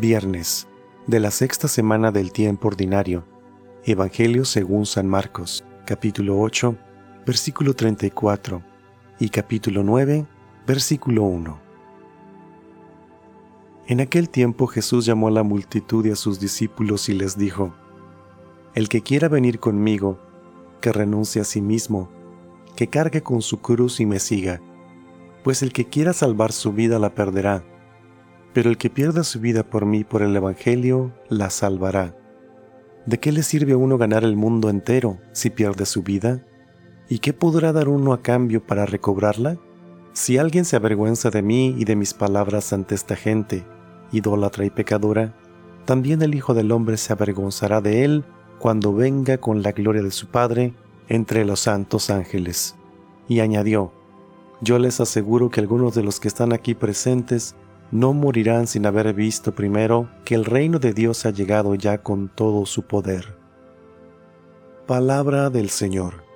Viernes de la sexta semana del tiempo ordinario. Evangelio según San Marcos, capítulo 8, versículo 34 y capítulo 9, versículo 1. En aquel tiempo Jesús llamó a la multitud y a sus discípulos y les dijo, El que quiera venir conmigo, que renuncie a sí mismo, que cargue con su cruz y me siga, pues el que quiera salvar su vida la perderá pero el que pierda su vida por mí, por el Evangelio, la salvará. ¿De qué le sirve a uno ganar el mundo entero si pierde su vida? ¿Y qué podrá dar uno a cambio para recobrarla? Si alguien se avergüenza de mí y de mis palabras ante esta gente, idólatra y pecadora, también el Hijo del Hombre se avergonzará de él cuando venga con la gloria de su Padre entre los santos ángeles. Y añadió, Yo les aseguro que algunos de los que están aquí presentes no morirán sin haber visto primero que el reino de Dios ha llegado ya con todo su poder. Palabra del Señor.